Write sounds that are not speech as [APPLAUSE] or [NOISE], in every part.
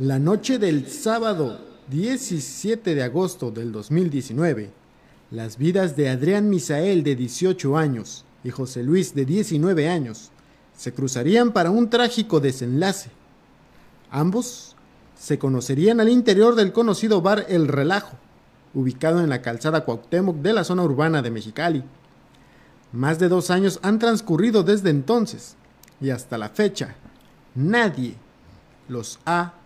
La noche del sábado 17 de agosto del 2019, las vidas de Adrián Misael de 18 años y José Luis de 19 años se cruzarían para un trágico desenlace. Ambos se conocerían al interior del conocido bar El Relajo, ubicado en la calzada Cuauhtémoc de la zona urbana de Mexicali. Más de dos años han transcurrido desde entonces y hasta la fecha nadie los ha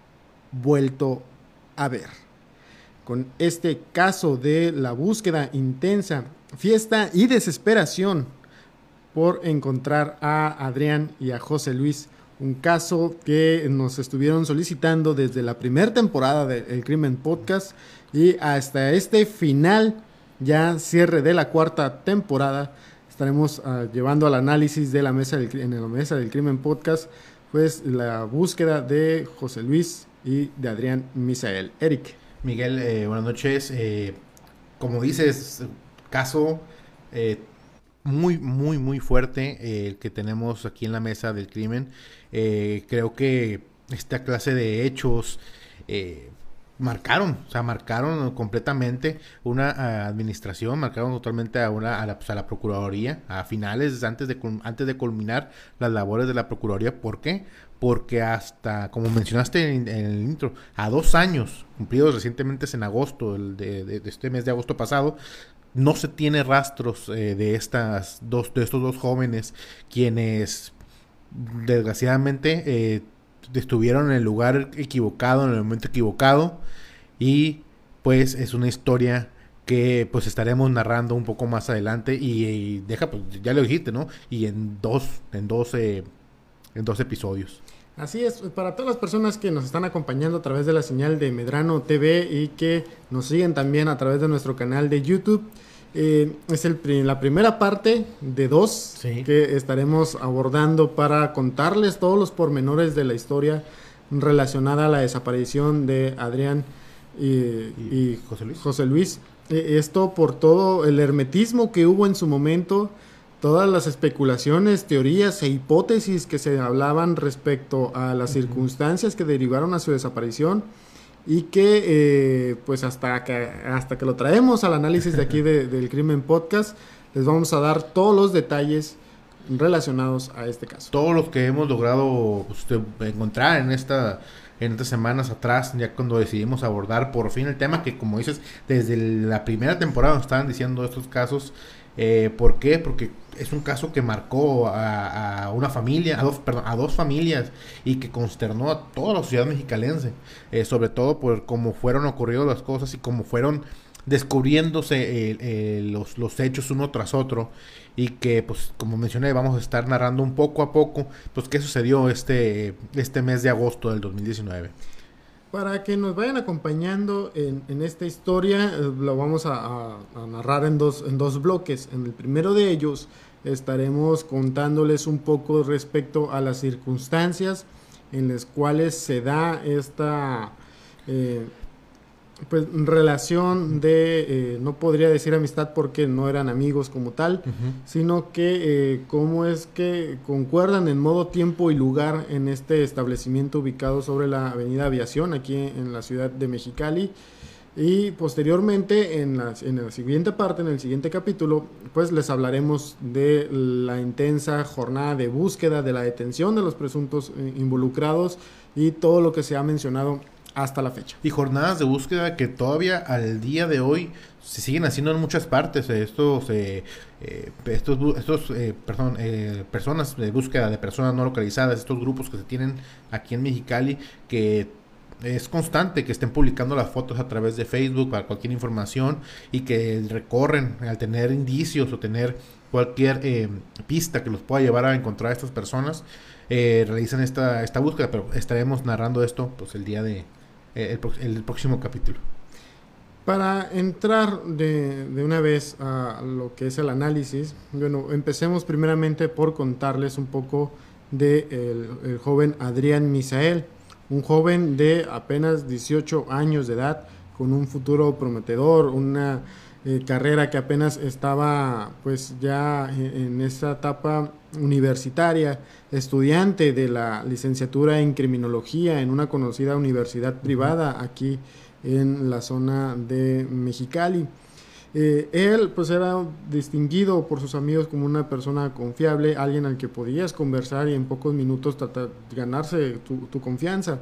vuelto a ver. Con este caso de la búsqueda intensa, fiesta y desesperación por encontrar a Adrián y a José Luis, un caso que nos estuvieron solicitando desde la primera temporada del Crimen Podcast y hasta este final, ya cierre de la cuarta temporada, estaremos uh, llevando al análisis de la mesa del, en la mesa del Crimen Podcast, pues la búsqueda de José Luis y de Adrián Misael. Eric. Miguel, eh, buenas noches. Eh, como dices, caso eh, muy, muy, muy fuerte el que tenemos aquí en la mesa del crimen. creo que esta clase de hechos marcaron, o sea, marcaron completamente una uh, administración, marcaron totalmente a una a la, pues, procuraduría a finales antes de antes de culminar las labores de la procuraduría. ¿Por qué? Porque hasta, como mencionaste en, el intro, a dos años cumplidos recientemente en agosto de, de, de, este mes de agosto pasado, no se tiene rastros eh, de estas dos de estos dos jóvenes quienes desgraciadamente eh, estuvieron en el lugar equivocado, en el momento equivocado. Y pues es una historia que pues estaremos narrando un poco más adelante. Y, deja, pues ya lo dijiste, ¿no? Y en dos, en dos, en dos episodios. Así es, para todas las personas que nos están acompañando a través de la señal de Medrano TV y que nos siguen también a través de nuestro canal de YouTube. Eh, es el, la primera parte de dos sí. que estaremos abordando para contarles todos los pormenores de la historia relacionada a la desaparición de Adrián y, y, y José Luis. José Luis. Eh, esto por todo el hermetismo que hubo en su momento, todas las especulaciones, teorías e hipótesis que se hablaban respecto a las uh -huh. circunstancias que derivaron a su desaparición y que eh, pues hasta que hasta que lo traemos al análisis de aquí de, [LAUGHS] del crimen podcast les vamos a dar todos los detalles relacionados a este caso. Todos los que hemos logrado pues, encontrar en esta en estas semanas atrás ya cuando decidimos abordar por fin el tema que como dices desde la primera temporada nos estaban diciendo estos casos eh, ¿Por qué? Porque es un caso que marcó a, una familia, a dos, perdón, a dos familias y que consternó a toda la sociedad mexicalense, eh, sobre todo por cómo fueron ocurriendo las cosas y cómo fueron descubriéndose eh, eh, los, los hechos uno tras otro y que pues como mencioné vamos a estar narrando un poco a poco pues qué sucedió este, este mes de agosto del 2019 para que nos vayan acompañando en, esta historia, eh, lo vamos a, narrar en dos, en dos bloques. En el primero de ellos estaremos contándoles un poco respecto a las circunstancias en las cuales se da esta eh, pues, relación de, eh, no podría decir amistad porque no eran amigos como tal, uh -huh. sino que eh, cómo es que concuerdan en modo, tiempo y lugar en este establecimiento ubicado sobre la avenida Aviación, aquí en la ciudad de Mexicali. Y posteriormente, en la, en la siguiente parte, en el siguiente capítulo, pues les hablaremos de la intensa jornada de búsqueda, de la detención de los presuntos eh, involucrados y todo lo que se ha mencionado hasta la fecha. Y jornadas de búsqueda que todavía al día de hoy se siguen haciendo en muchas partes. Estos, eh, eh, estos, estos eh, perdón, personas de búsqueda de personas no localizadas, estos grupos que se tienen aquí en Mexicali, que es constante que estén publicando las fotos a través de Facebook para cualquier información y que recorren al tener indicios o tener cualquier eh, pista que los pueda llevar a encontrar a estas personas, eh, realizan esta, esta búsqueda, pero estaremos narrando esto pues el día de eh, el, el, próximo capítulo. Para entrar de, de, una vez a lo que es el análisis, bueno, empecemos primeramente por contarles un poco de el, el joven Adrián Misael un joven de apenas 18 años de edad, con un futuro prometedor, una eh, carrera que apenas estaba pues ya en, esa etapa universitaria, estudiante de la licenciatura en criminología en una conocida universidad privada aquí en la zona de Mexicali. Eh, él pues era distinguido por sus amigos como una persona confiable, alguien al que podías conversar y en pocos minutos tratar, ganarse tu, confianza.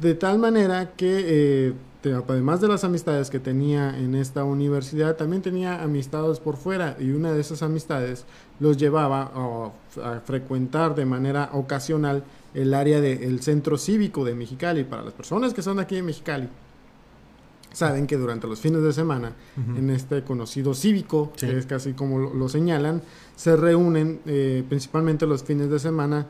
De tal manera que eh, además de las amistades que tenía en esta universidad, también tenía amistades por fuera y una de esas amistades los llevaba a, frecuentar de manera ocasional el área del centro cívico de Mexicali. Para las personas que son aquí en Mexicali, saben que durante los fines de semana, en este conocido cívico, que es casi como lo, señalan, se reúnen eh, principalmente los fines de semana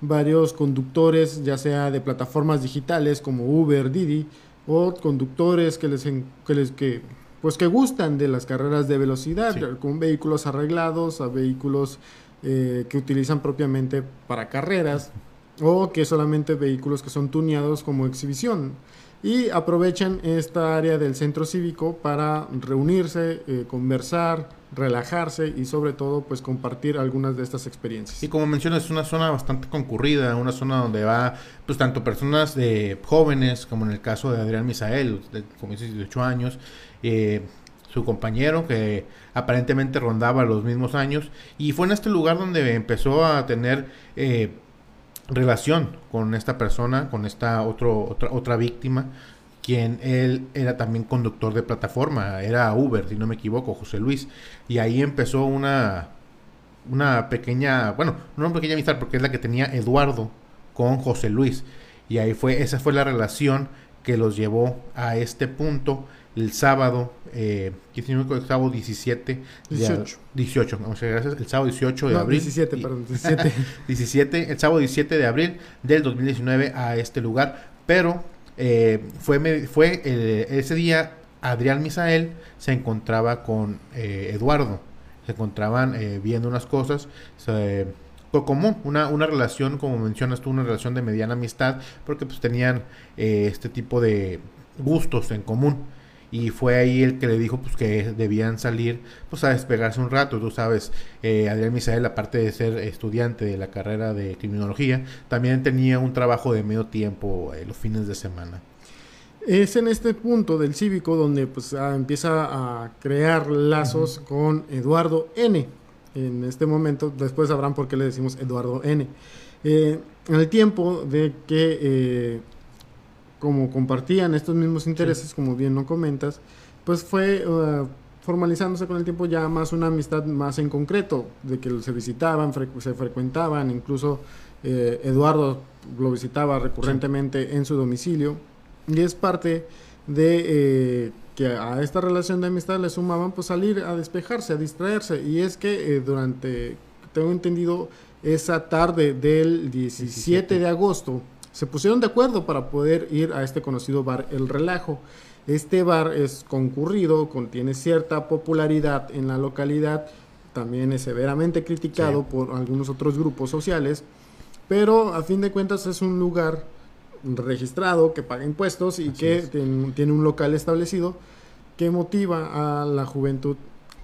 varios conductores, ya sea de plataformas digitales como Uber, Didi, o conductores que les, que les que, pues que gustan de las carreras de velocidad, con vehículos arreglados, a vehículos eh, que utilizan propiamente para carreras, o que solamente vehículos que son tuneados como exhibición y aprovechan esta área del centro cívico para reunirse, eh, conversar, relajarse y sobre todo pues compartir algunas de estas experiencias. Y como mencionas, es una zona bastante concurrida, una zona donde va pues tanto personas de jóvenes como en el caso de Adrián Misael, de como 18 años, eh, su compañero que aparentemente rondaba los mismos años y fue en este lugar donde empezó a tener eh, relación con esta persona, con esta otro, otra, otra víctima, quien él era también conductor de plataforma, era Uber, si no me equivoco, José Luis. Y ahí empezó una, una pequeña, bueno, no una pequeña amistad, porque es la que tenía Eduardo con José Luis. Y ahí fue, esa fue la relación que los llevó a este punto el sábado, eh, el sábado 17. 18. 18, muchas gracias. El sábado 18 de abril. 17, perdón, 17. 17. [LAUGHS] El sábado 17 de abril del 2019 a este lugar. Pero eh, fue, fue eh, ese día Adrián Misael se encontraba con eh, Eduardo. Se encontraban eh, viendo unas cosas. Se, común, una, una relación, como mencionas tú, una relación de mediana amistad, porque pues tenían este tipo de gustos en común y fue ahí el que le dijo pues que debían salir pues a despegarse un rato. Tú sabes eh, Adrián Misael aparte de ser estudiante de la carrera de criminología también tenía un trabajo de medio tiempo eh, los fines de semana. Es en este punto del cívico donde pues empieza a crear lazos con Eduardo N. En este momento después sabrán por qué le decimos Eduardo N. Eh, en el tiempo de que como compartían estos mismos intereses, como bien no comentas, pues fue uh, formalizándose con el tiempo ya más una amistad más en concreto, de que se visitaban, se frecuentaban, incluso eh, Eduardo lo visitaba recurrentemente en su domicilio, y es parte de eh, que a esta relación de amistad le sumaban pues salir a despejarse, a distraerse, y es que eh, durante, tengo entendido, esa tarde del 17. de agosto, se pusieron de acuerdo para poder ir a este conocido bar El Relajo. Este bar es concurrido, contiene cierta popularidad en la localidad, también es severamente criticado por algunos otros grupos sociales, pero a fin de cuentas es un lugar registrado que paga impuestos y que tiene, un local establecido que motiva a la juventud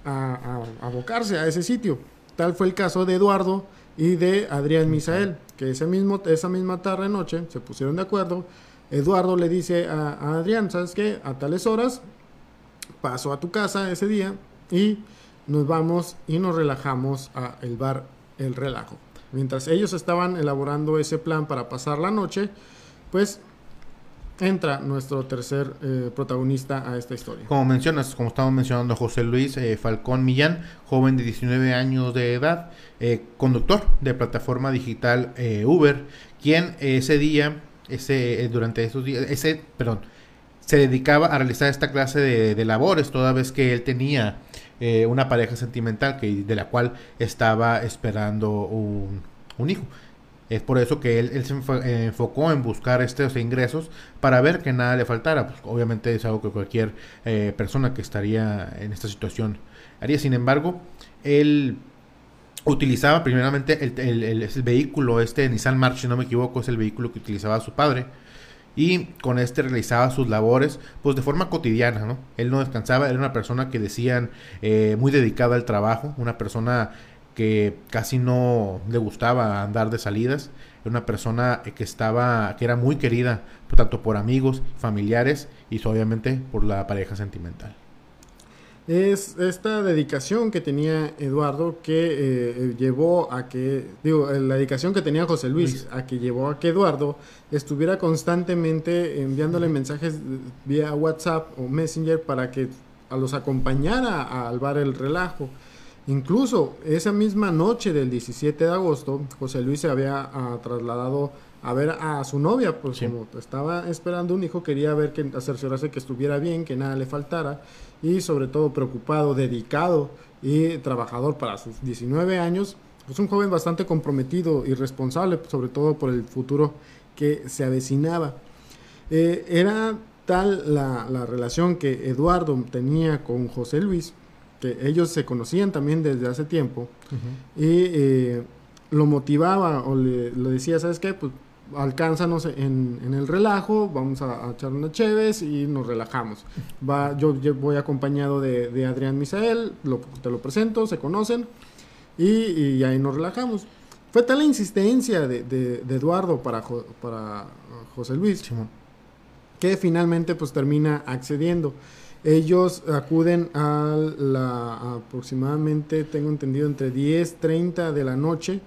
a, abocarse a ese sitio. Tal fue el caso de Eduardo y de Adrián Misael que ese mismo, esa misma tarde noche se pusieron de acuerdo. Eduardo le dice a, Adrián, ¿sabes qué? A tales horas paso a tu casa ese día y nos vamos y nos relajamos a el bar El Relajo. Mientras ellos estaban elaborando ese plan para pasar la noche, pues entra nuestro tercer eh, protagonista a esta historia. Como mencionas, como estamos mencionando, José Luis eh, Falcón Millán, joven de 19 años de edad, eh, conductor de plataforma digital Uber, quien ese día, ese durante esos días, ese, perdón, se dedicaba a realizar esta clase de, labores toda vez que él tenía una pareja sentimental que de la cual estaba esperando un, un hijo. Es por eso que él, se eh, enfocó en buscar estos ingresos para ver que nada le faltara. Pues, obviamente es algo que cualquier eh, persona que estaría en esta situación haría. Sin embargo, él utilizaba primeramente el, vehículo, este Nissan March, si no me equivoco, es el vehículo que utilizaba su padre. y con este realizaba sus labores pues de forma cotidiana, ¿no? Él no descansaba, era una persona que decían eh, muy dedicada al trabajo, una persona que casi no le gustaba andar de salidas, era una persona que estaba, que era muy querida tanto por amigos, familiares y obviamente por la pareja sentimental. Es esta dedicación que tenía Eduardo que eh, llevó a que, digo, la dedicación que tenía José Luis, a que llevó a que Eduardo estuviera constantemente enviándole mensajes vía WhatsApp o Messenger para que los acompañara al bar El Relajo. Incluso esa misma noche del 17 de agosto, José Luis se había ah, trasladado a ver a su novia, pues como estaba esperando un hijo, quería ver que cerciorarse que estuviera bien, que nada le faltara y sobre todo preocupado, dedicado y trabajador para sus 19 años. Es un joven bastante comprometido y responsable, sobre todo por el futuro que se avecinaba. Eh, era tal la, la, relación que Eduardo tenía con José Luis, que ellos se conocían también desde hace tiempo, y eh, lo motivaba o le, le, decía, ¿sabes qué? Pues alcánzanos en, en el relajo, vamos a, echar unas cheves y nos relajamos. Va, yo, voy acompañado de, de Adrián Misael, te lo presento, se conocen y, ahí nos relajamos. Fue tal la insistencia de, de, Eduardo para, para José Luis que finalmente pues termina accediendo. Ellos acuden a la aproximadamente, tengo entendido, entre 10, 30 de la noche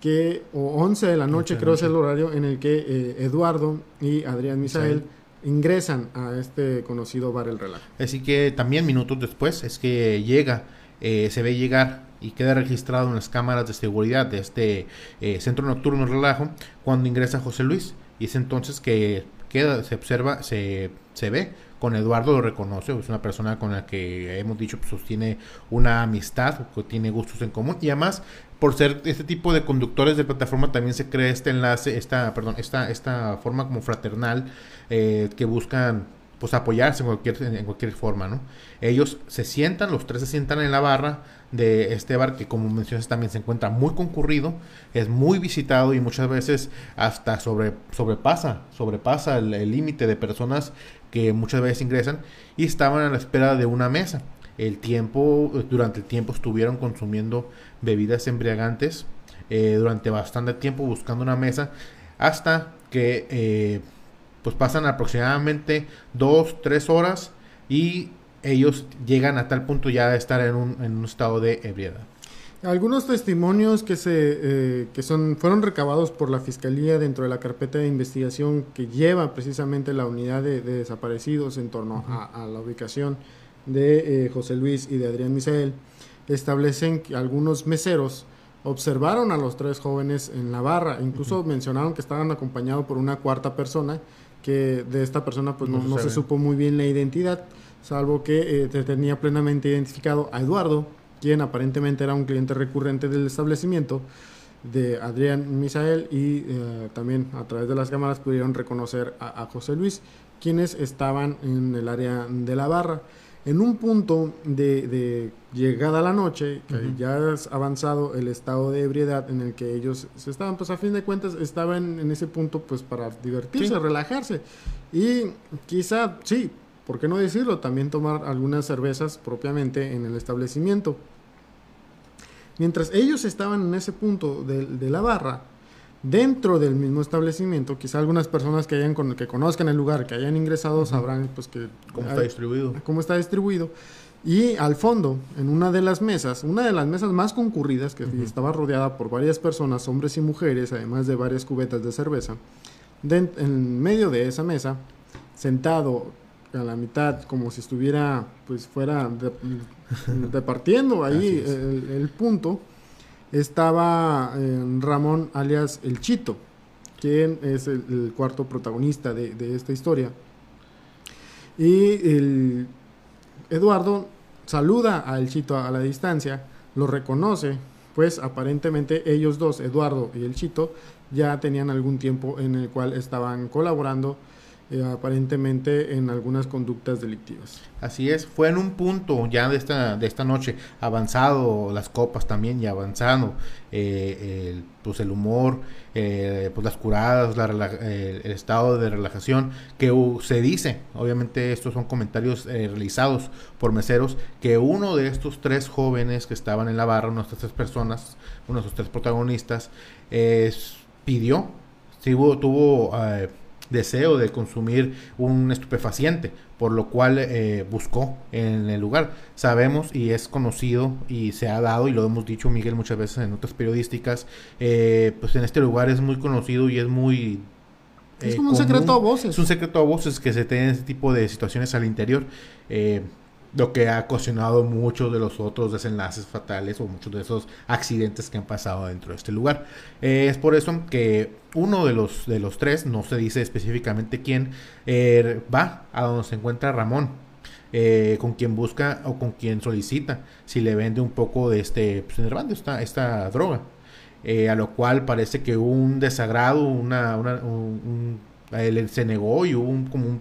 que, o 11 de la noche, creo es el horario en el que eh, Eduardo y Adrián Misael ingresan a este conocido bar El Relajo. Así que también minutos después es que llega, eh, se ve llegar y queda registrado en las cámaras de seguridad de este eh, centro nocturno El Relajo cuando ingresa José Luis. Y es entonces que queda, se observa, se, se ve con Eduardo lo reconoce, es una persona con la que hemos dicho pues, sostiene una amistad, que tiene gustos en común y además por ser este tipo de conductores de plataforma también se crea este enlace, esta, perdón, esta, esta forma como fraternal eh, que buscan pues apoyarse en cualquier, en cualquier forma, ¿no? Ellos se sientan, los tres se sientan en la barra de este bar que como mencionas también se encuentra muy concurrido, es muy visitado y muchas veces hasta sobre, sobrepasa, sobrepasa el límite de personas que muchas veces ingresan y estaban a la espera de una mesa el tiempo, durante el tiempo estuvieron consumiendo bebidas embriagantes eh, durante bastante tiempo buscando una mesa hasta que eh, pues pasan aproximadamente dos, tres horas y ellos llegan a tal punto ya de estar en un, en un estado de ebriedad. Algunos testimonios que, se, eh, que son, fueron recabados por la Fiscalía dentro de la carpeta de investigación que lleva precisamente la unidad de, desaparecidos en torno a, la ubicación de eh, José Luis y de Adrián Misael establecen que algunos meseros observaron a los tres jóvenes en la barra, incluso mencionaron que estaban acompañados por una cuarta persona, que de esta persona pues no, se, supo muy bien la identidad, salvo que eh, tenía plenamente identificado a Eduardo, quien aparentemente era un cliente recurrente del establecimiento de Adrián Misael y eh, también a través de las cámaras pudieron reconocer a, a José Luis, quienes estaban en el área de la barra. En un punto de, llegada a la noche, que ya has avanzado el estado de ebriedad en el que ellos se estaban, pues a fin de cuentas estaban en ese punto pues para divertirse, relajarse. Y quizá, sí, ¿por qué no decirlo? También tomar algunas cervezas propiamente en el establecimiento. Mientras ellos estaban en ese punto de la barra, dentro del mismo establecimiento, quizá algunas personas que hayan que conozcan el lugar, que hayan ingresado, sabrán pues que cómo está distribuido. Cómo está distribuido. Y al fondo, en una de las mesas, una de las mesas más concurridas, que estaba rodeada por varias personas, hombres y mujeres, además de varias cubetas de cerveza, en medio de esa mesa, sentado a la mitad, como si estuviera, pues fuera departiendo ahí el punto, estaba eh, Ramón alias El Chito, quien es el, cuarto protagonista de, esta historia. Y el Eduardo saluda a El Chito a la distancia, lo reconoce, pues aparentemente ellos dos, Eduardo y El Chito, ya tenían algún tiempo en el cual estaban colaborando eh, aparentemente en algunas conductas delictivas. Así es, fue en un punto ya de esta, de esta noche, avanzado las copas también y avanzado eh, el, pues el humor, eh, pues las curadas, el estado de relajación, que se dice, obviamente estos son comentarios realizados por meseros, que uno de estos tres jóvenes que estaban en la barra, unas tres personas, uno de esos tres protagonistas, pidió, tuvo, tuvo deseo de consumir un estupefaciente, por lo cual eh, buscó en el lugar. Sabemos y es conocido y se ha dado, y lo hemos dicho Miguel muchas veces en notas periodísticas, eh, pues en este lugar es muy conocido y es muy es como un secreto a voces. Es un secreto a voces que se tienen ese tipo de situaciones al interior. Eh, lo que ha ocasionado muchos de los otros desenlaces fatales o muchos de esos accidentes que han pasado dentro de este lugar. Eh, es por eso que uno de los, de los tres, no se dice específicamente quién, eh, va a donde se encuentra Ramón. Eh, con quien busca o con quien solicita si le vende un poco de este pues, esta, esta droga a lo cual parece que hubo un desagrado una, él se negó y hubo un, como un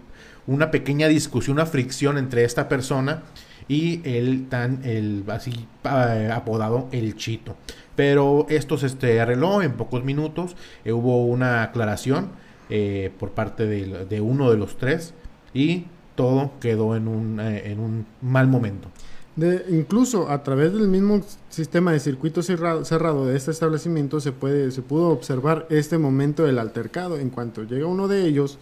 una pequeña discusión, una fricción entre esta persona y el tan, el así eh, apodado El Chito. Pero esto se este, arregló en pocos minutos, eh, hubo una aclaración eh, por parte de, uno de los tres y todo quedó en un, en un mal momento. De, incluso a través del mismo sistema de circuito cerrado, cerrado, de este establecimiento se puede se pudo observar este momento del altercado en cuanto llega uno de ellos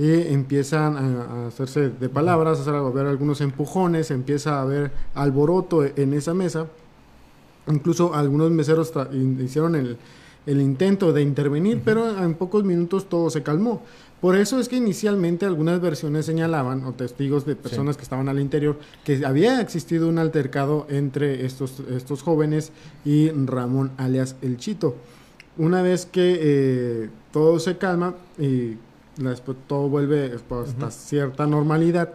y empiezan a, hacerse de palabras, a haber algunos empujones, empieza a haber alboroto en esa mesa. Incluso algunos meseros hicieron el, intento de intervenir, pero en pocos minutos todo se calmó. Por eso es que inicialmente algunas versiones señalaban, o testigos de personas que estaban al interior, que había existido un altercado entre estos, estos jóvenes y Ramón alias El Chito. Una vez que eh, todo se calma, y después todo vuelve hasta cierta normalidad,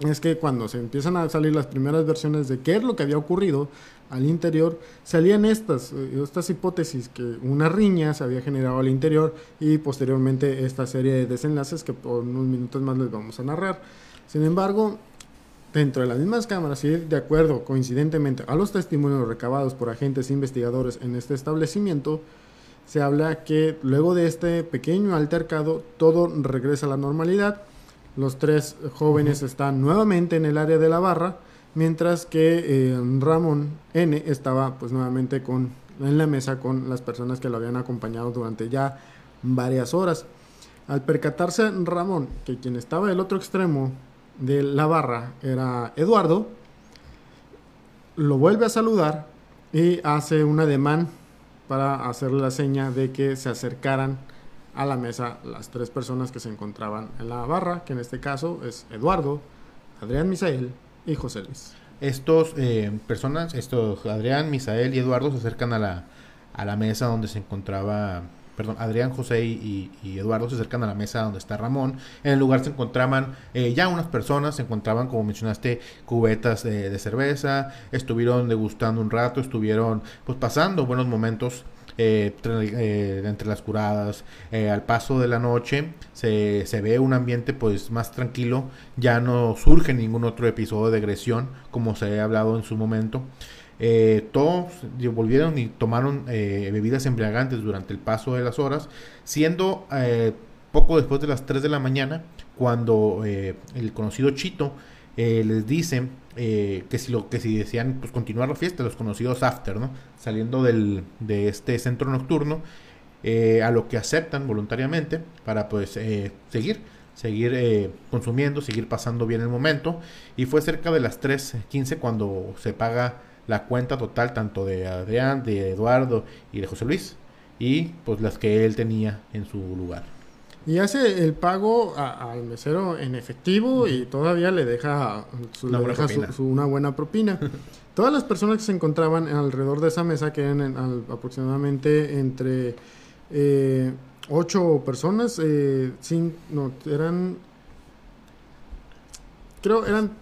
es que cuando se empiezan a salir las primeras versiones de qué es lo que había ocurrido al interior, salían estas, eh, estas hipótesis, que una riña se había generado al interior y posteriormente esta serie de desenlaces que por unos minutos más les vamos a narrar. Sin embargo, dentro de las mismas cámaras y de acuerdo coincidentemente a los testimonios recabados por agentes investigadores en este establecimiento, se habla que luego de este pequeño altercado todo regresa a la normalidad. Los tres jóvenes están nuevamente en el área de la barra, mientras que eh, Ramón N estaba pues nuevamente con, en la mesa con las personas que lo habían acompañado durante ya varias horas. Al percatarse Ramón que quien estaba del otro extremo de la barra era Eduardo, lo vuelve a saludar y hace un ademán para hacerle la seña de que se acercaran a la mesa las tres personas que se encontraban en la barra, que en este caso es Eduardo, Adrián Misael y José Luis. Estos eh, personas, estos Adrián, Misael y Eduardo se acercan a la, a la mesa donde se encontraba perdón, Adrián, José y, Eduardo se acercan a la mesa donde está Ramón. En el lugar se encontraban eh, ya unas personas, se encontraban, como mencionaste, cubetas de, cerveza, estuvieron degustando un rato, estuvieron pues pasando buenos momentos. Eh, eh, entre, las curadas al paso de la noche se, se, ve un ambiente pues más tranquilo ya no surge ningún otro episodio de agresión como se ha hablado en su momento eh, todos volvieron y tomaron eh, bebidas embriagantes durante el paso de las horas, siendo eh, poco después de las 3 de la mañana cuando el conocido Chito les dice que si lo que si decían pues continuar la fiesta, los conocidos after, ¿no? Saliendo del, de este centro nocturno, a lo que aceptan voluntariamente para pues seguir seguir consumiendo, seguir pasando bien el momento. Y fue cerca de las 3.15 cuando se paga la cuenta total tanto de Adrián, de Eduardo y de José Luis y pues las que él tenía en su lugar. Y hace el pago al mesero en efectivo y todavía le deja, su, una, buena una, buena propina. [LAUGHS] Todas las personas que se encontraban alrededor de esa mesa, que eran aproximadamente entre eh, ocho personas, eh, no, eran, creo, eran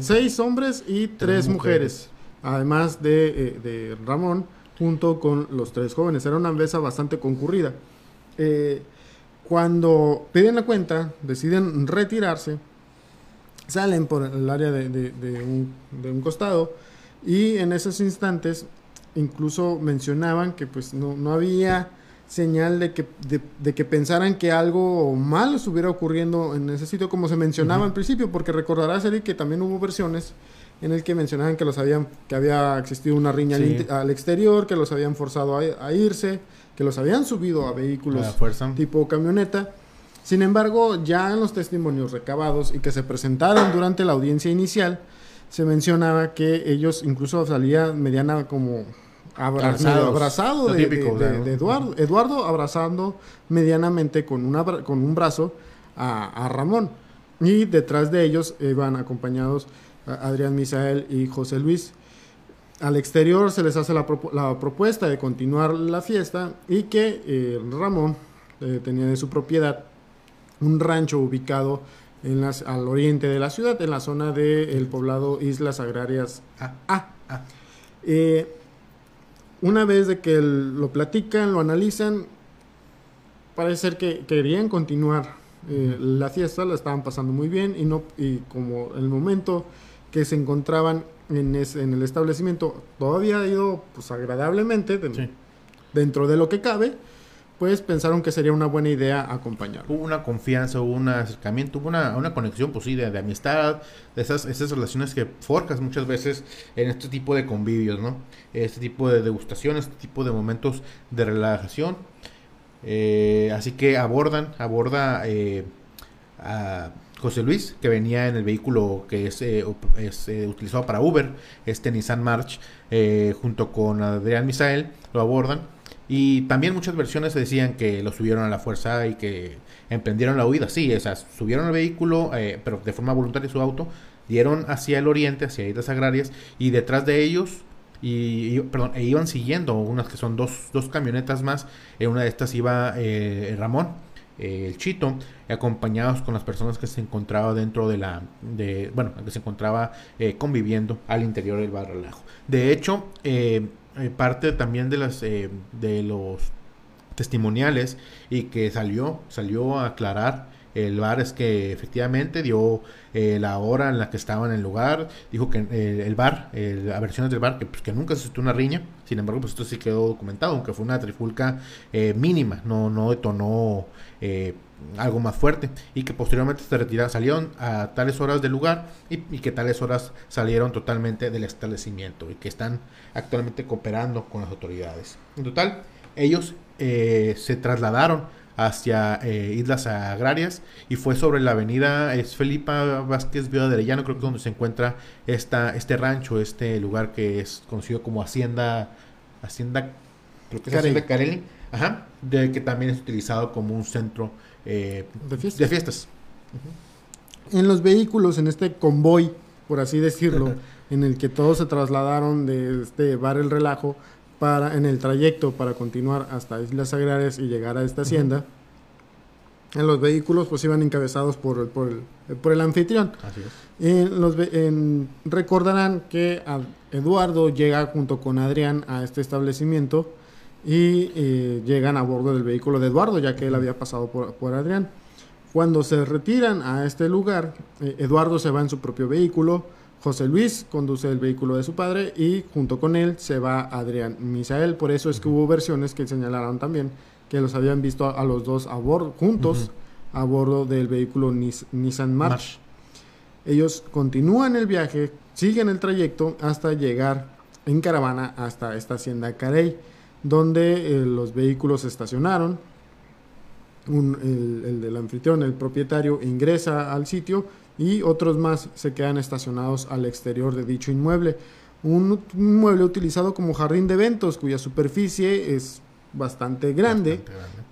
seis hombres y tres, mujeres además de, eh, Ramón, junto con los tres jóvenes. Era una mesa bastante concurrida. Eh, Cuando piden la cuenta, deciden retirarse, salen por el área de, de, un, de, un, costado y en esos instantes incluso mencionaban que pues no, no había señal de que, de, que pensaran que algo malo estuviera ocurriendo en ese sitio, como se mencionaba al principio, porque recordarás, Eric, que también hubo versiones en el que mencionaban que los habían, que había existido una riña al, exterior, que los habían forzado a, irse, que los habían subido a vehículos tipo camioneta. Sin embargo, ya en los testimonios recabados y que se presentaron durante la audiencia inicial, se mencionaba que ellos incluso salían mediana como abrazado de, Eduardo, Eduardo abrazando medianamente con, una, con un brazo a, Ramón. Y detrás de ellos iban acompañados Adrián Misael y José Luis. Al exterior se les hace la, propuesta de continuar la fiesta y que eh, Ramón eh, tenía de su propiedad un rancho ubicado en las, al oriente de la ciudad, en la zona del poblado Islas Agrarias A. Eh, una vez de que lo platican, lo analizan, parece ser que querían continuar eh, la fiesta, la estaban pasando muy bien y no y como el momento que se encontraban en, en el establecimiento todavía ha ido pues agradablemente dentro de lo que cabe pues pensaron que sería una buena idea acompañarlo. Hubo una confianza, hubo un acercamiento, hubo una, una conexión pues de, amistad, de esas, esas relaciones que forjas muchas veces en este tipo de convivios, ¿no? Este tipo de degustación, este tipo de momentos de relajación. Eh, así que abordan, aborda eh, a José Luis, que venía en el vehículo que es, eh, es utilizado para Uber, este Nissan March, junto con Adrián Misael, lo abordan y también muchas versiones decían que lo subieron a la fuerza y que emprendieron la huida. Sí, o sea, subieron el vehículo, eh, pero de forma voluntaria su auto, dieron hacia el oriente, hacia Islas Agrarias, y detrás de ellos, y, perdón, e iban siguiendo unas que son dos, dos camionetas más. En una de estas iba eh, Ramón, eh, el Chito, acompañados con las personas que se encontraba dentro de la, de, bueno, que se encontraba conviviendo al interior del bar relajo. De hecho, eh, parte también de las eh, de los testimoniales y que salió salió a aclarar el bar es que efectivamente dio eh, la hora en la que estaba en el lugar, dijo que el bar, las versiones del bar, que, pues, que nunca se una riña, sin embargo, pues esto sí quedó documentado, aunque fue una trifulca mínima, no, no detonó algo más fuerte y que posteriormente se retiraron, salieron a tales horas del lugar y, que tales horas salieron totalmente del establecimiento y que están actualmente cooperando con las autoridades. En total, ellos eh, se trasladaron hacia eh, Islas Agrarias y fue sobre la avenida es Felipa Vázquez Viuda de Arellano, creo que es donde se encuentra esta, este rancho, este lugar que es conocido como Hacienda, Hacienda, creo que es Hacienda Carelli, ajá, de que también es utilizado como un centro eh, de fiestas. En los vehículos, en este convoy, por así decirlo, [LAUGHS] en el que todos se trasladaron de este bar El Relajo para, en el trayecto para continuar hasta Islas Agrarias y llegar a esta hacienda. En los vehículos pues iban encabezados por, por, el, por el anfitrión. Los, recordarán que Eduardo llega junto con Adrián a este establecimiento y eh, llegan a bordo del vehículo de Eduardo, ya que él había pasado por, Adrián. Cuando se retiran a este lugar, eh, Eduardo se va en su propio vehículo, José Luis conduce el vehículo de su padre y junto con él se va Adrián Misael. Por eso es que hubo versiones que señalaron también que los habían visto a, los dos a bordo, juntos a bordo del vehículo Nissan March. Ellos continúan el viaje, siguen el trayecto hasta llegar en caravana hasta esta hacienda Carey donde eh, los vehículos estacionaron. el, del anfitrión, el propietario, ingresa al sitio y otros más se quedan estacionados al exterior de dicho inmueble. Un inmueble utilizado como jardín de eventos cuya superficie es bastante grande.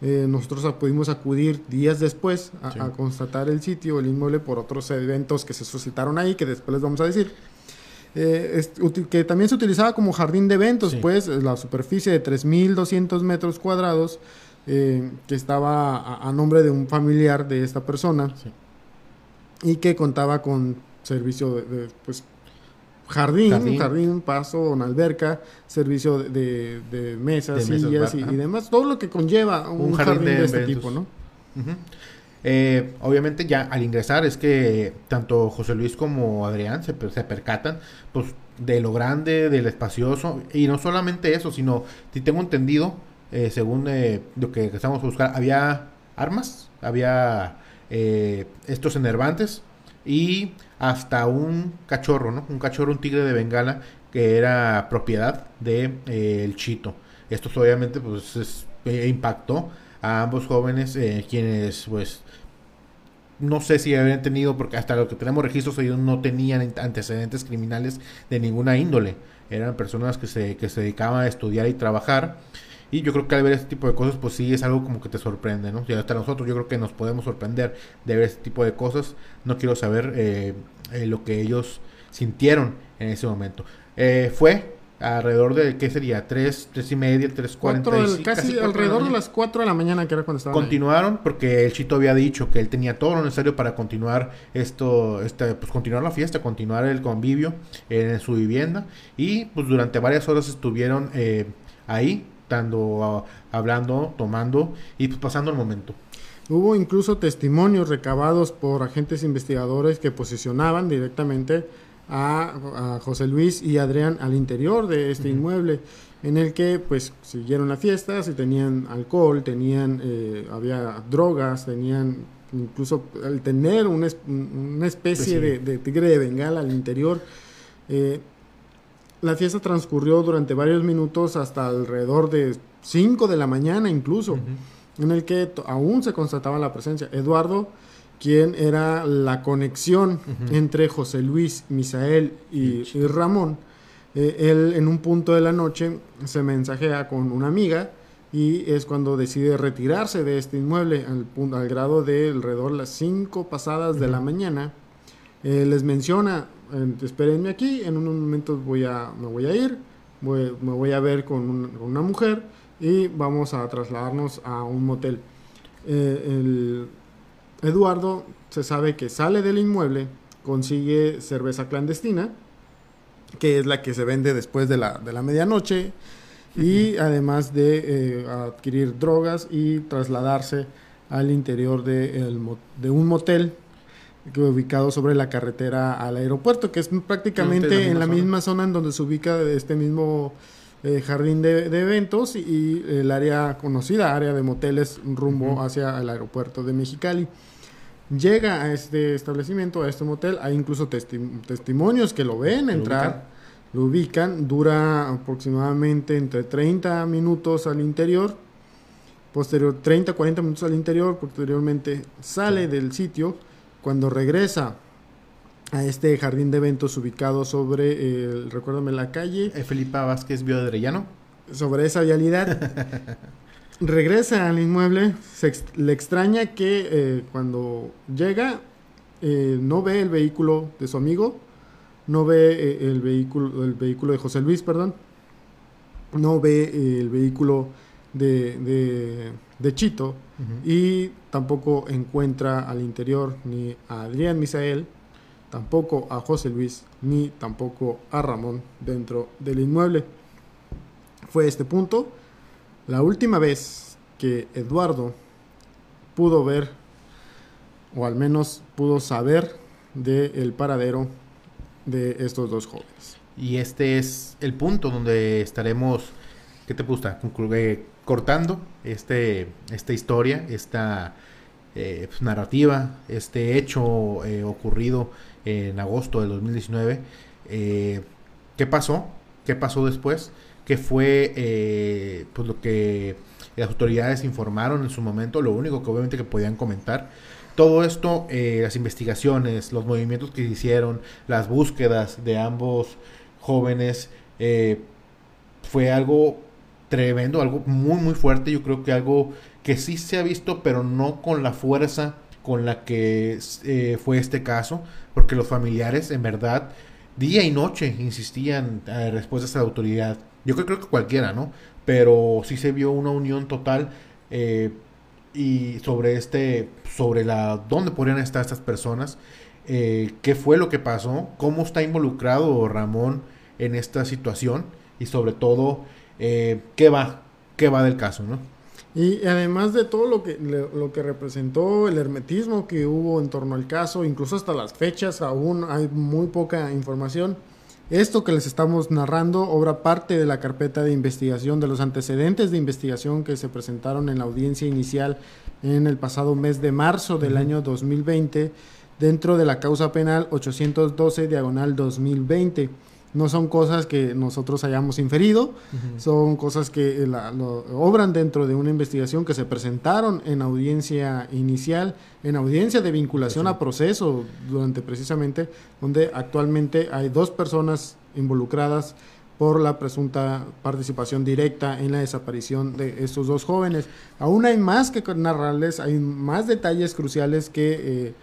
Eh, nosotros pudimos acudir días después a, constatar el sitio, el inmueble, por otros eventos que se suscitaron ahí, que después les vamos a decir. Eh, que también se utilizaba como jardín de eventos, pues la superficie de 3.200 metros cuadrados, eh, que estaba a, nombre de un familiar de esta persona y que contaba con servicio de, pues, jardín, jardín, paso, una alberca, servicio de, mesas, sillas y, demás, todo lo que conlleva un, jardín, de, este tipo, ¿no? Eh, obviamente ya al ingresar es que tanto José Luis como Adrián se, se, percatan pues de lo grande, del espacioso y no solamente eso, sino si tengo entendido, eh, según eh, lo que estamos a buscar, había armas, había estos enervantes y hasta un cachorro, ¿no? Un cachorro, un tigre de Bengala que era propiedad de el Chito. Esto obviamente pues impactó a ambos jóvenes quienes pues no sé si habían tenido, porque hasta lo que tenemos registros, ellos no tenían antecedentes criminales de ninguna índole. Eran personas que se, que se dedicaban a estudiar y trabajar. Y yo creo que al ver este tipo de cosas, pues sí es algo como que te sorprende, ¿no? Y hasta nosotros yo creo que nos podemos sorprender de ver este tipo de cosas. No quiero saber eh, eh, lo que ellos sintieron en ese momento. Eh, fue alrededor de, ¿qué sería? ¿Tres, tres y media, tres cuarenta Casi, casi alrededor de, las cuatro de la mañana, que era cuando estaban Continuaron porque el Chito había dicho que él tenía todo lo necesario para continuar esto, este, pues continuar la fiesta, continuar el convivio en su vivienda y pues durante varias horas estuvieron eh, ahí, hablando, tomando y pues pasando el momento. Hubo incluso testimonios recabados por agentes investigadores que posicionaban directamente a, José Luis y Adrián al interior de este inmueble en el que pues siguieron la fiesta, si tenían alcohol, tenían, eh, había drogas, tenían incluso al tener una, especie pues de, tigre de bengala al interior. Eh, la fiesta transcurrió durante varios minutos hasta alrededor de 5 de la mañana incluso, en el que aún se constataba la presencia. Eduardo quien era la conexión entre José Luis, Misael y, Ramón. Eh, él en un punto de la noche se mensajea con una amiga y es cuando decide retirarse de este inmueble al, al grado de alrededor las 5 pasadas de la mañana. Eh, les menciona, espérenme aquí, en unos momentos voy a, me voy a ir, me voy a ver con, una mujer y vamos a trasladarnos a un motel. Eh, el, Eduardo se sabe que sale del inmueble, consigue cerveza clandestina, que es la que se vende después de la, de la medianoche, y además de eh, adquirir drogas y trasladarse al interior de, un motel ubicado sobre la carretera al aeropuerto, que es prácticamente en la misma zona en donde se ubica este mismo eh, jardín de, eventos y, el área conocida, área de moteles rumbo hacia el aeropuerto de Mexicali. Llega a este establecimiento, a este motel, hay incluso testimonios que lo ven entrar, lo ubican, dura aproximadamente entre 30 minutos al interior, posterior 30 40 minutos al interior, posteriormente sale del sitio, cuando regresa a este jardín de eventos ubicado sobre, el, recuérdame la calle. Eh, Felipa Vázquez Bioadrellano. Sobre esa vialidad. [LAUGHS] regresa al inmueble, le extraña que eh, cuando llega eh, no ve el vehículo de su amigo, no ve eh, el, vehículo, el vehículo de José Luis, perdón, no ve el vehículo de, de, Chito y tampoco encuentra al interior ni a Adrián Misael, tampoco a José Luis, ni tampoco a Ramón dentro del inmueble. Fue este punto la última vez que Eduardo pudo ver, o al menos pudo saber, del paradero de estos dos jóvenes. Y este es el punto donde estaremos, ¿qué te gusta? Eh, cortando este, esta historia, esta eh, pues, narrativa, este hecho eh, ocurrido en agosto del 2019. ¿Qué pasó? ¿Qué pasó después? que fue eh, pues lo que las autoridades informaron en su momento, lo único que obviamente que podían comentar. Todo esto, eh, las investigaciones, los movimientos que se hicieron, las búsquedas de ambos jóvenes, eh, fue algo tremendo, algo muy muy fuerte, yo creo que algo que sí se ha visto, pero no con la fuerza con la que fue este caso, porque los familiares en verdad día y noche insistían después de esta autoridad yo creo, que cualquiera, ¿no? Pero sí se vio una unión total eh, y sobre este, sobre la, dónde podrían estar estas personas, eh, qué fue lo que pasó, cómo está involucrado Ramón en esta situación y sobre todo eh, qué va, qué va del caso, ¿no? Y además de todo lo que, lo que representó el hermetismo que hubo en torno al caso, incluso hasta las fechas, aún hay muy poca información. Esto que les estamos narrando obra parte de la carpeta de investigación, de los antecedentes de investigación que se presentaron en la audiencia inicial en el pasado mes de marzo del año 2020 dentro de la causa penal 812 diagonal 2020 no son cosas que nosotros hayamos inferido, son cosas que obran dentro de una investigación que se presentaron en audiencia inicial, en audiencia de vinculación a proceso, durante precisamente donde actualmente hay dos personas involucradas por la presunta participación directa en la desaparición de estos dos jóvenes. Aún hay más que narrarles, hay más detalles cruciales que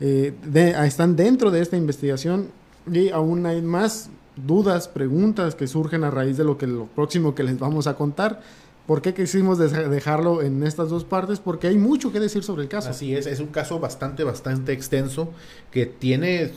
eh, eh, están dentro de esta investigación y aún hay más dudas, preguntas que surgen a raíz de lo que lo próximo que les vamos a contar. ¿Por qué quisimos dejarlo en estas dos partes? Porque hay mucho que decir sobre el caso. Así es, es un caso bastante, bastante extenso que tiene,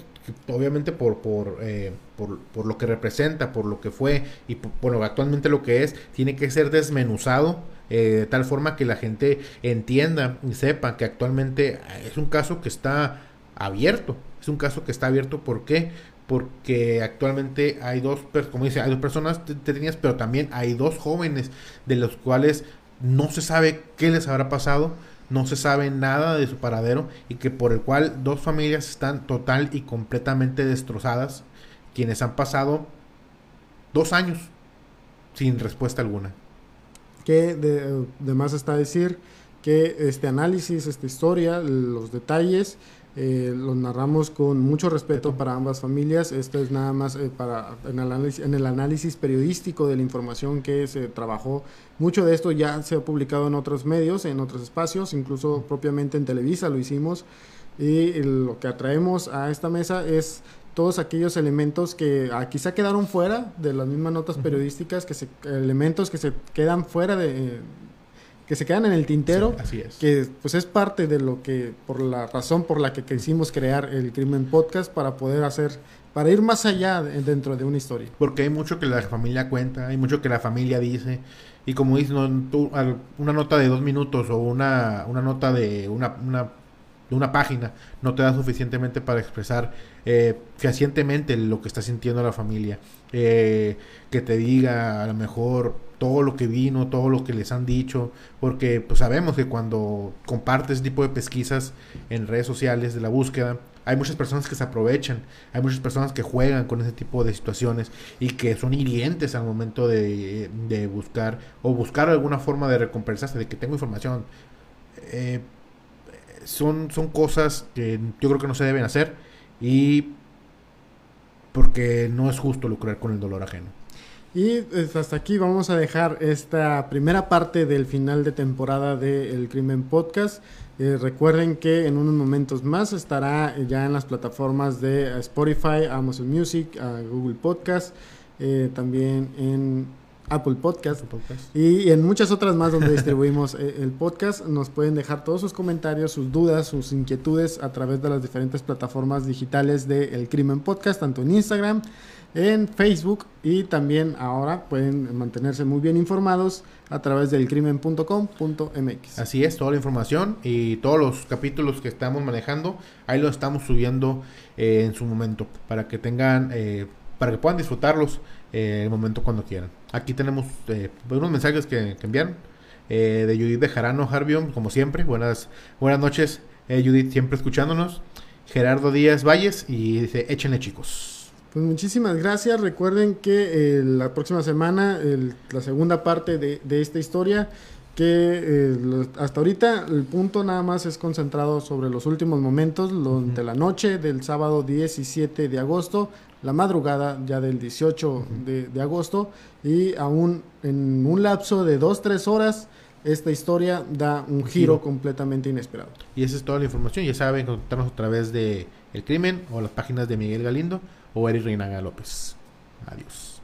obviamente por, por, eh, por, por, lo que representa, por lo que fue y por, bueno, actualmente lo que es, tiene que ser desmenuzado eh, de tal forma que la gente entienda y sepa que actualmente es un caso que está abierto. Es un caso que está abierto, ¿por qué? Porque actualmente hay dos, como dice, hay dos personas detenidas, pero también hay dos jóvenes de los cuales no se sabe qué les habrá pasado, no se sabe nada de su paradero y que por el cual dos familias están total y completamente destrozadas, quienes han pasado dos años sin respuesta alguna. Que de, de más está decir que este análisis, esta historia, los detalles eh, los narramos con mucho respeto para ambas familias. Esto es nada más eh, para en el, análisis, en el, análisis, periodístico de la información que se trabajó. Mucho de esto ya se ha publicado en otros medios, en otros espacios, incluso propiamente en Televisa lo hicimos. Y lo que atraemos a esta mesa es todos aquellos elementos que ah, quizá quedaron fuera de las mismas notas periodísticas, que se, elementos que se quedan fuera de, que se quedan en el tintero, así es. que pues es parte de lo que, por la razón por la que quisimos crear el Crimen Podcast para poder hacer, para ir más allá dentro de una historia. Porque hay mucho que la familia cuenta, hay mucho que la familia dice, y como dices, una nota de dos minutos o una, una nota de una, una, de una página no te da suficientemente para expresar eh, fehacientemente lo que está sintiendo la familia. Eh, que te diga a lo mejor todo lo que vino, todo lo que les han dicho, porque pues sabemos que cuando compartes ese tipo de pesquisas en redes sociales de la búsqueda, hay muchas personas que se aprovechan, hay muchas personas que juegan con ese tipo de situaciones y que son hirientes al momento de, buscar o buscar alguna forma de recompensarse de que tengo información. Eh, son, son cosas que yo creo que no se deben hacer y porque no es justo lucrar con el dolor ajeno. Y pues, hasta aquí vamos a dejar esta primera parte del final de temporada de Crimen Podcast. Eh, recuerden que en unos momentos más estará ya en las plataformas de Spotify, Amazon Music, Google Podcast, eh, también en Apple Podcast, y en muchas otras más donde distribuimos eh, el podcast. Nos pueden dejar todos sus comentarios, sus dudas, sus inquietudes a través de las diferentes plataformas digitales de El Crimen Podcast, tanto en Instagram, en Facebook y también ahora pueden mantenerse muy bien informados a través del crimen.com.mx. Así es, toda la información y todos los capítulos que estamos manejando, ahí los estamos subiendo eh, en su momento para que tengan, eh, para que puedan disfrutarlos eh, el momento cuando quieran. Aquí tenemos unos mensajes que, que enviaron de Judith de Jarano Harbion, como siempre. Buenas, buenas noches, Judith, siempre escuchándonos. Gerardo Díaz Valles y dice, échenle chicos. Pues muchísimas gracias. Recuerden que eh, la próxima semana, la segunda parte de, esta historia, que eh, hasta ahorita el punto nada más es concentrado sobre los últimos momentos de la noche del sábado 17 de agosto, la madrugada ya del 18 de, agosto y aún en un lapso de 2-3 horas esta historia da un, giro, completamente inesperado. Y esa es toda la información. Ya saben, contactarnos a través de El Crimen o las páginas de Miguel Galindo o Eric Reinaga López. Adiós.